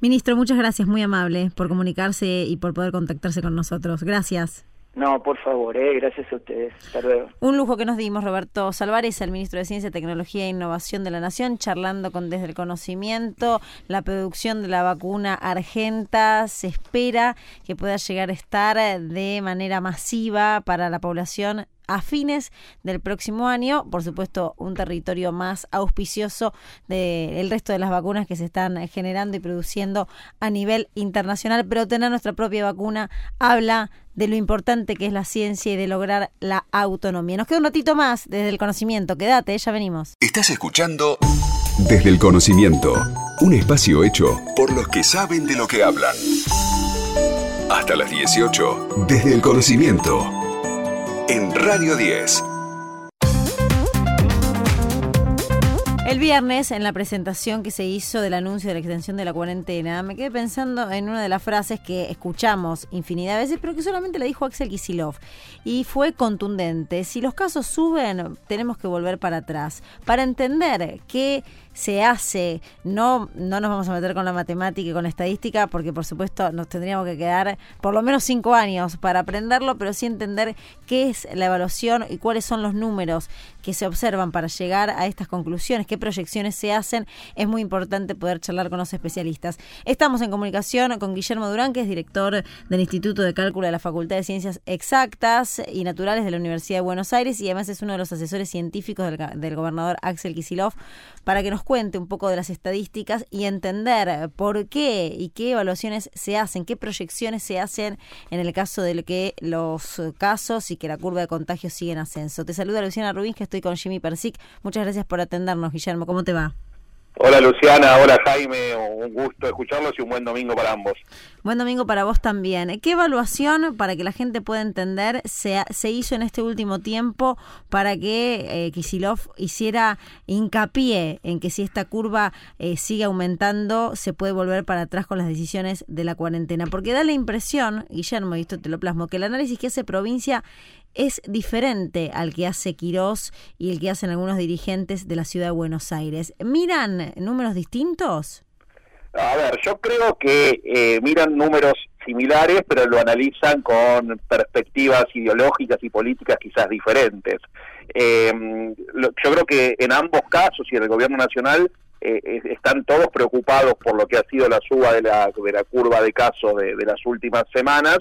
Ministro, muchas gracias, muy amable por comunicarse y por poder contactarse con nosotros. Gracias. No, por favor, eh, gracias a ustedes. Hasta luego. Un lujo que nos dimos, Roberto Salvares, el ministro de Ciencia, Tecnología e Innovación de la Nación, charlando con Desde el Conocimiento, la producción de la vacuna Argenta. Se espera que pueda llegar a estar de manera masiva para la población a fines del próximo año. Por supuesto, un territorio más auspicioso del resto de las vacunas que se están generando y produciendo a nivel internacional. Pero tener nuestra propia vacuna habla de lo importante que es la ciencia y de lograr la autonomía. Nos queda un ratito más desde el conocimiento. Quédate, ya venimos. Estás escuchando Desde el Conocimiento, un espacio hecho por los que saben de lo que hablan. Hasta las 18, Desde el Conocimiento en Radio 10. El viernes, en la presentación que se hizo del anuncio de la extensión de la cuarentena, me quedé pensando en una de las frases que escuchamos infinidad de veces, pero que solamente la dijo Axel Kisilov. Y fue contundente. Si los casos suben, tenemos que volver para atrás. Para entender que se hace, no, no nos vamos a meter con la matemática y con la estadística, porque por supuesto nos tendríamos que quedar por lo menos cinco años para aprenderlo, pero sí entender qué es la evaluación y cuáles son los números que se observan para llegar a estas conclusiones, qué proyecciones se hacen, es muy importante poder charlar con los especialistas. Estamos en comunicación con Guillermo Durán, que es director del Instituto de Cálculo de la Facultad de Ciencias Exactas y Naturales de la Universidad de Buenos Aires y además es uno de los asesores científicos del, gobernador Axel Kisilov para que nos cuente un poco de las estadísticas y entender por qué y qué evaluaciones se hacen, qué proyecciones se hacen en el caso de que los casos y que la curva de contagio sigue en ascenso. Te saluda Luciana Rubín, que estoy con Jimmy Persic. Muchas gracias por atendernos, Guillermo. ¿Cómo te va? Hola Luciana, hola Jaime, un gusto escucharlos y un buen domingo para ambos. Buen domingo para vos también. ¿Qué evaluación, para que la gente pueda entender, se, se hizo en este último tiempo para que eh, Kisilov hiciera hincapié en que si esta curva eh, sigue aumentando, se puede volver para atrás con las decisiones de la cuarentena? Porque da la impresión, Guillermo, y esto te lo plasmo, que el análisis que hace provincia es diferente al que hace Quirós y el que hacen algunos dirigentes de la ciudad de Buenos Aires. ¿Miran números distintos? A ver, yo creo que eh, miran números similares, pero lo analizan con perspectivas ideológicas y políticas quizás diferentes. Eh, yo creo que en ambos casos y en el gobierno nacional eh, están todos preocupados por lo que ha sido la suba de la, de la curva de casos de, de las últimas semanas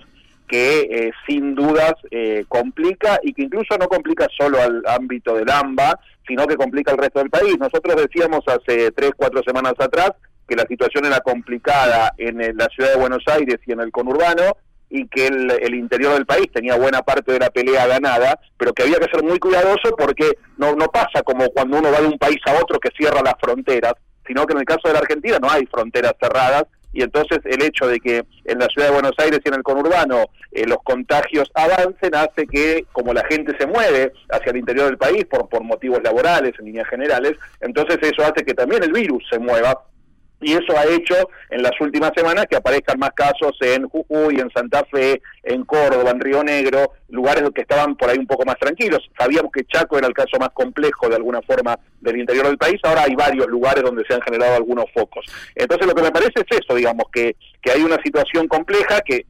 que eh, sin dudas eh, complica y que incluso no complica solo al ámbito del AMBA, sino que complica al resto del país. Nosotros decíamos hace tres, cuatro semanas atrás que la situación era complicada en la ciudad de Buenos Aires y en el conurbano y que el, el, interior del país tenía buena parte de la pelea ganada, pero que había que ser muy cuidadoso porque no, no pasa como cuando uno va de un país a otro que cierra las fronteras, sino que en el caso de la Argentina no hay fronteras cerradas y entonces el hecho de que en la ciudad de Buenos Aires y en el conurbano eh, los contagios avancen hace que, como la gente se mueve hacia el interior del país por, por motivos laborales en líneas generales, entonces eso hace que también el virus se mueva y eso ha hecho en las últimas semanas que aparezcan más casos en Jujuy, en Santa Fe, en Córdoba, en Río Negro, lugares que estaban por ahí un poco más tranquilos. Sabíamos que Chaco era el caso más complejo de alguna forma del interior del país, ahora hay varios lugares donde se han generado algunos focos. Entonces lo que me parece es eso, digamos, que, que hay una situación compleja que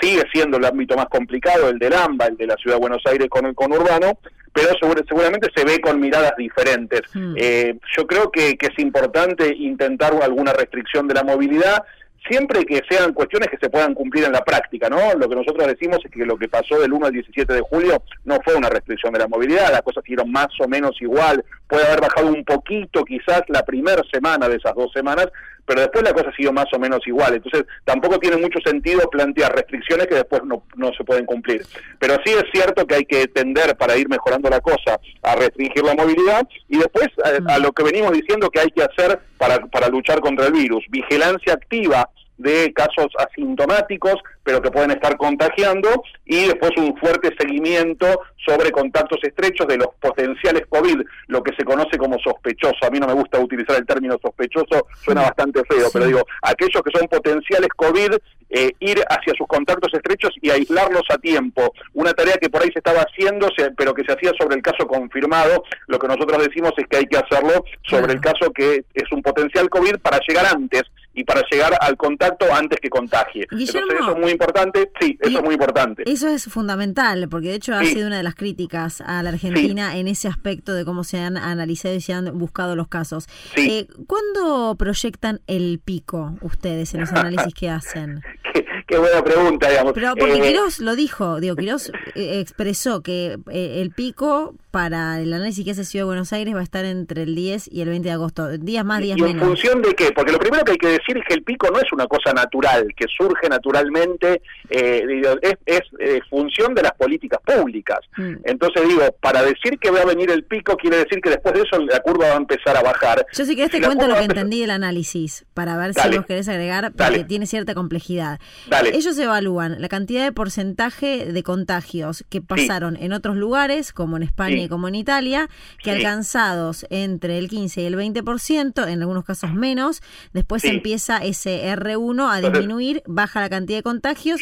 sigue siendo el ámbito más complicado, el del AMBA, el de la Ciudad de Buenos Aires con el conurbano, pero seguramente se ve con miradas diferentes. Mm. Eh, yo creo que, que es importante intentar alguna restricción de la movilidad, siempre que sean cuestiones que se puedan cumplir en la práctica, ¿no? Lo que nosotros decimos es que lo que pasó del 1 al 17 de julio no fue una restricción de la movilidad, las cosas siguieron más o menos igual, puede haber bajado un poquito quizás la primera semana de esas dos semanas, pero después la cosa siguió más o menos igual. Entonces, tampoco tiene mucho sentido plantear restricciones que después no, no se pueden cumplir. Pero sí es cierto que hay que tender para ir mejorando la cosa a restringir la movilidad y después a, a lo que venimos diciendo que hay que hacer para, para luchar contra el virus. Vigilancia activa de casos asintomáticos, pero que pueden estar contagiando, y después un fuerte seguimiento sobre contactos estrechos de los potenciales COVID, lo que se conoce como sospechoso. A mí no me gusta utilizar el término sospechoso, suena bastante feo, pero digo, aquellos que son potenciales COVID, eh, ir hacia sus contactos estrechos y aislarlos a tiempo. Una tarea que por ahí se estaba haciendo, pero que se hacía sobre el caso confirmado. Lo que nosotros decimos es que hay que hacerlo sobre el caso que es un potencial COVID para llegar antes y para llegar al contacto antes que contagie. Entonces eso es muy importante, sí, eso es muy importante. Eso es fundamental, porque de hecho ha sido una de las críticas a la Argentina en ese aspecto de cómo se han analizado y se han buscado los casos. Eh, ¿Cuándo proyectan el pico ustedes en los análisis que hacen? [laughs] qué, buena pregunta, digamos. Pero porque eh, lo dijo, digo, Quirós eh, expresó que eh, el pico para el análisis que hace Ciudad de Buenos Aires va a estar entre el 10 y el 20 de agosto, días más, días ¿Y menos. ¿En función de qué? Porque lo primero que hay que decir es que el pico no es una cosa natural, que surge naturalmente, es, es función de las políticas públicas. Mm. Entonces digo, para decir que va a venir el pico quiere decir que después de eso la curva va a empezar a bajar. Yo sí que te cuento lo que entendí del análisis, para ver si vos querés agregar, porque tiene cierta complejidad. Ellos evalúan la cantidad de porcentaje de contagios que pasaron en otros lugares, como en España como en Italia, que alcanzados entre el 15 y el 20%, en algunos casos menos, después empieza ese R1 a disminuir, baja la cantidad de contagios.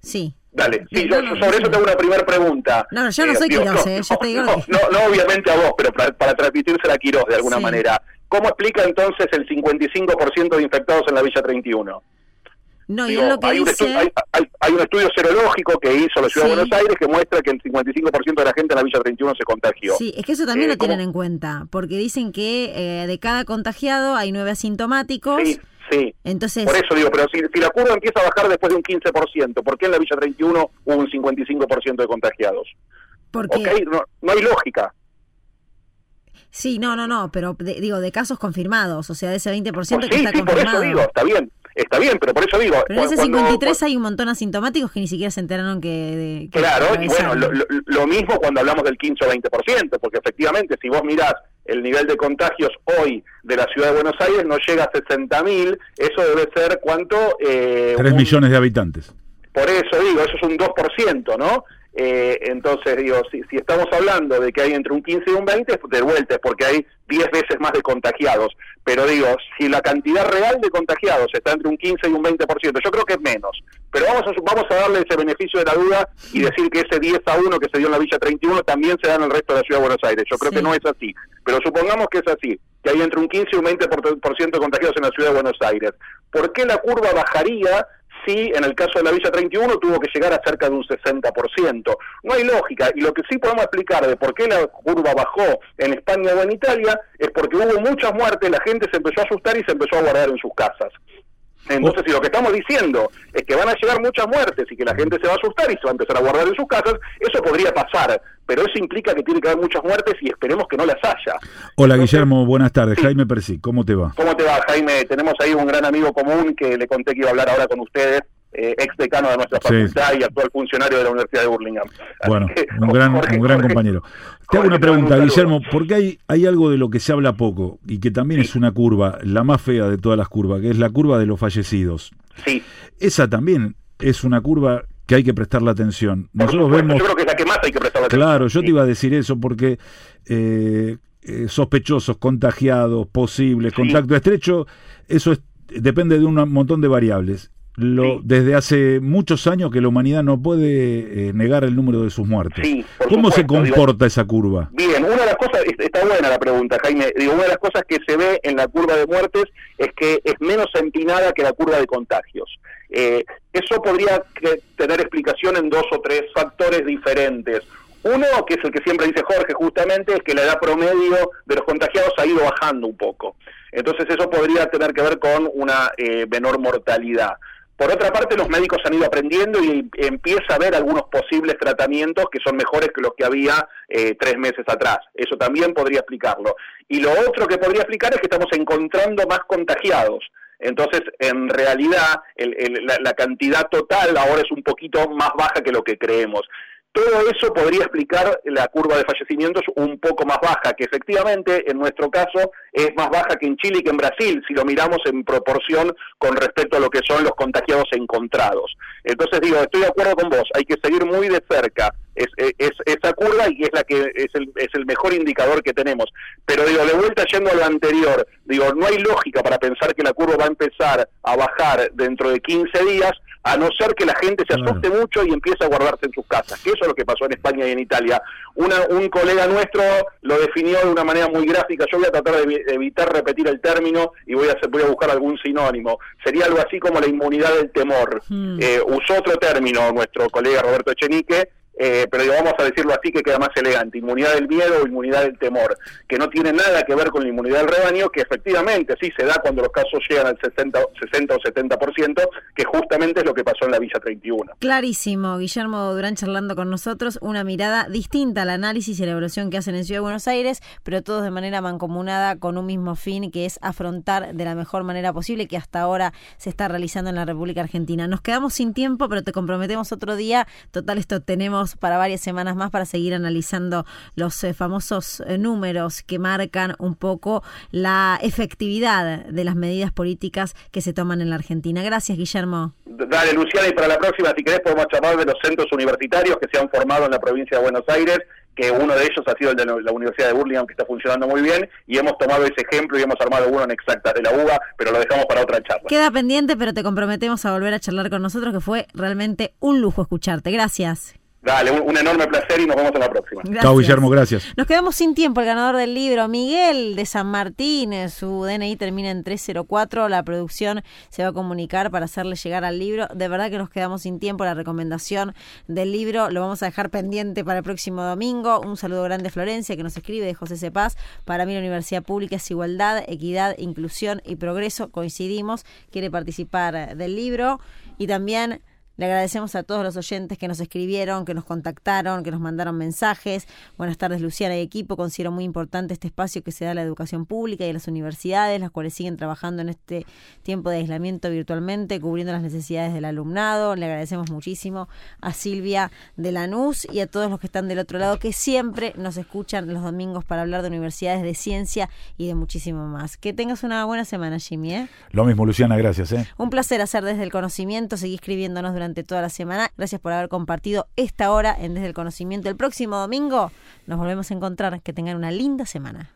sí. Dale, sí, yo, sobre eso tengo una primera pregunta. No, yo no eh, soy Quirós, eh, yo te digo no, no, obviamente a vos, pero para, para transmitirse a Quirós de alguna manera. ¿Cómo explica entonces el 55% de infectados en la Villa 31? No, y lo que hay, dice... un hay, un estudio serológico que hizo la Ciudad de Buenos Aires que muestra que el 55% de la gente en la Villa 31 se contagió. Sí, es que eso también eh, lo tienen en cuenta, porque dicen que eh, de cada contagiado hay nueve asintomáticos. Sí. Sí, Entonces, por eso digo, pero si, la curva empieza a bajar después de un 15%, ¿por qué en la Villa 31 hubo un 55% de contagiados? Porque... Okay, no, no hay lógica. Sí, no, no, no, pero digo, de casos confirmados, o sea, de ese 20% pues que está sí, confirmado. por eso digo, está bien está bien, pero por eso digo... Pero en ese 53 hay un montón asintomáticos que ni siquiera se enteraron que... claro, y bueno, lo, mismo cuando hablamos del 15 o 20%, porque efectivamente si vos mirás el nivel de contagios hoy de la ciudad de Buenos Aires no llega a 60.000, eso debe ser cuánto... Eh, 3 millones de habitantes. Por eso digo, eso es un 2%, ¿no? Eh, entonces, digo, si, si, estamos hablando de que hay entre un 15 y un 20, de vuelta es porque hay 10 veces más de contagiados. Pero digo, si la cantidad real de contagiados está entre un 15 y un 20%, yo creo que es menos. Pero vamos a, vamos a darle ese beneficio de la duda y decir que ese 10 a 1 que se dio en la Villa 31 también se da en el resto de la Ciudad de Buenos Aires. Yo creo que no es así. Pero supongamos que es así, que hay entre un 15 y un 20% de contagiados en la Ciudad de Buenos Aires. ¿Por qué la curva bajaría sí, en el caso de la Villa 31 tuvo que llegar a cerca de un 60%. No hay lógica, y lo que sí podemos explicar de por qué la curva bajó en España o en Italia es porque hubo muchas muertes, la gente se empezó a asustar y se empezó a guardar en sus casas. Entonces, si lo que estamos diciendo es que van a llegar muchas muertes y que la gente se va a asustar y se va a empezar a guardar en sus casas, eso podría pasar, pero eso implica que tiene que haber muchas muertes y esperemos que no las haya. Hola Guillermo, buenas tardes. Jaime Percy, ¿cómo te va? ¿Cómo te va, Jaime? Tenemos ahí un gran amigo común que le conté que iba a hablar ahora con ustedes, eh, ex decano de nuestra facultad y actual funcionario de la Universidad de Burlingame. bueno, un gran, un gran compañero. Te hago una pregunta, Guillermo, porque hay, hay algo de lo que se habla poco y que también es una curva, la más fea de todas las curvas, que es la curva de los fallecidos. Sí. Esa también es una curva que hay que prestarle atención. Nosotros vemos... Yo creo que es la que más hay que prestarle atención. Claro, yo te iba a decir eso porque eh, eh, sospechosos, contagiados, posibles, contacto estrecho, eso es, depende de un montón de variables lo, desde hace muchos años que la humanidad no puede eh, negar el número de sus muertes. ¿Cómo se comporta esa curva? Bien, una de las cosas, está buena la pregunta, Jaime, digo, una de las cosas que se ve en la curva de muertes es que es menos empinada que la curva de contagios. Eh, eso podría tener explicación en dos o tres factores diferentes. Uno, que es el que siempre dice Jorge justamente, es que la edad promedio de los contagiados ha ido bajando un poco. Entonces eso podría tener que ver con una eh, menor mortalidad. Por otra parte, los médicos han ido aprendiendo y empieza a haber algunos posibles tratamientos que son mejores que los que había eh, tres meses atrás. Eso también podría explicarlo. Y lo otro que podría explicar es que estamos encontrando más contagiados. Entonces, en realidad, la, cantidad total ahora es un poquito más baja que lo que creemos. Todo eso podría explicar la curva de fallecimientos un poco más baja, que efectivamente en nuestro caso es más baja que en Chile y que en Brasil, si lo miramos en proporción con respecto a lo que son los contagiados encontrados. Entonces digo, estoy de acuerdo con vos, hay que seguir muy de cerca es, esa curva y es la que es el, es el mejor indicador que tenemos. Pero digo, de vuelta yendo a lo anterior, digo, no hay lógica para pensar que la curva va a empezar a bajar dentro de 15 días a no ser que la gente se asuste mucho y empiece a guardarse en sus casas, que eso es lo que pasó en España y en Italia. Una, un colega nuestro lo definió de una manera muy gráfica, yo voy a tratar de evitar repetir el término y voy a, voy a buscar algún sinónimo. Sería algo así como la inmunidad del temor. Hmm. Eh, usó otro término nuestro colega Roberto Echenique, eh, pero vamos a decirlo así que queda más elegante, inmunidad del miedo o inmunidad del temor, que no tiene nada que ver con la inmunidad del rebaño, que efectivamente sí se da cuando los casos llegan al 60, 60 o 70%, que justamente es lo que pasó en la Villa 31. Clarísimo, Guillermo Durán charlando con nosotros, una mirada distinta al análisis y la evaluación que hacen en Ciudad de Buenos Aires, pero todos de manera mancomunada con un mismo fin, que es afrontar de la mejor manera posible que hasta ahora se está realizando en la República Argentina. Nos quedamos sin tiempo, pero te comprometemos otro día. Total, esto tenemos para varias semanas más para seguir analizando los eh, famosos eh, números que marcan un poco la efectividad de las medidas políticas que se toman en la Argentina. Gracias, Guillermo. Dale, Luciana, y para la próxima, si querés, podemos charlar de los centros universitarios que se han formado en la provincia de Buenos Aires que uno de ellos ha sido el de la Universidad de Burlingame, que está funcionando muy bien, y hemos tomado ese ejemplo y hemos armado uno en exacta de la UBA, pero lo dejamos para otra charla. Queda pendiente, pero te comprometemos a volver a charlar con nosotros, que fue realmente un lujo escucharte. Gracias. Dale, un, enorme placer y nos vemos en la próxima. Chao, Guillermo, gracias. Nos quedamos sin tiempo. El ganador del libro, Miguel de San Martín, su DNI termina en 304. La producción se va a comunicar para hacerle llegar al libro. De verdad que nos quedamos sin tiempo. La recomendación del libro lo vamos a dejar pendiente para el próximo domingo. Un saludo grande a Florencia que nos escribe de José Cepaz. Para mí la Universidad Pública es igualdad, equidad, inclusión y progreso. Coincidimos. Quiere participar del libro. Y también le agradecemos a todos los oyentes que nos escribieron, que nos contactaron, que nos mandaron mensajes. Buenas tardes, Luciana y equipo. Considero muy importante este espacio que se da a la educación pública y a las universidades, las cuales siguen trabajando en este tiempo de aislamiento virtualmente, cubriendo las necesidades del alumnado. Le agradecemos muchísimo a Silvia de Lanús y a todos los que están del otro lado, que siempre nos escuchan los domingos para hablar de universidades de ciencia y de muchísimo más. Que tengas una buena semana, Jimmy. ¿eh? Lo mismo, Luciana, gracias. ¿eh? Un placer hacer desde el conocimiento, seguir escribiéndonos toda la semana. Gracias por haber compartido esta hora en Desde el Conocimiento. El próximo domingo nos volvemos a encontrar. Que tengan una linda semana.